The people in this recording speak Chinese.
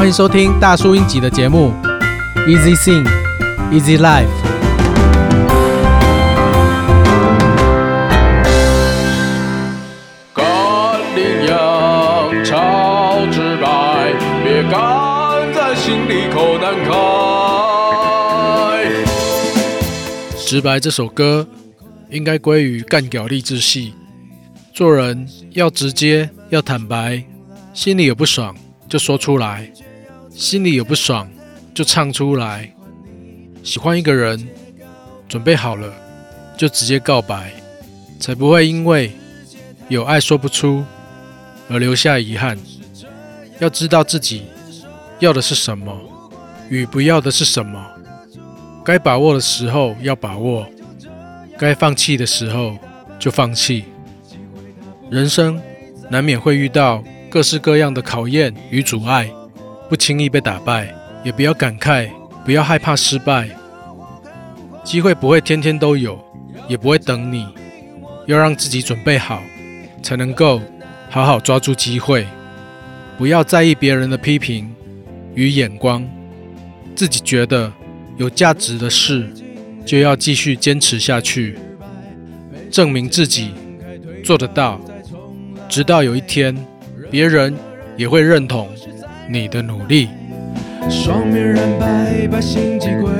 欢迎收听大叔英集的节目，Easy Sing, Easy Life。干羚羊超直白，别干在心里口难开。直白这首歌应该归于干屌励志系。做人要直接，要坦白，心里有不爽就说出来，心里有不爽就唱出来。喜欢一个人，准备好了就直接告白，才不会因为有爱说不出而留下遗憾。要知道自己要的是什么，与不要的是什么。该把握的时候要把握，该放弃的时候就放弃。人生难免会遇到各式各样的考验与阻碍，不轻易被打败，也不要感慨，不要害怕失败。机会不会天天都有，也不会等你，要让自己准备好，才能够好好抓住机会。不要在意别人的批评与眼光，自己觉得有价值的事，就要继续坚持下去，证明自己做得到。直到有一天，别人也会认同你的努力。双面人，百百姓几归。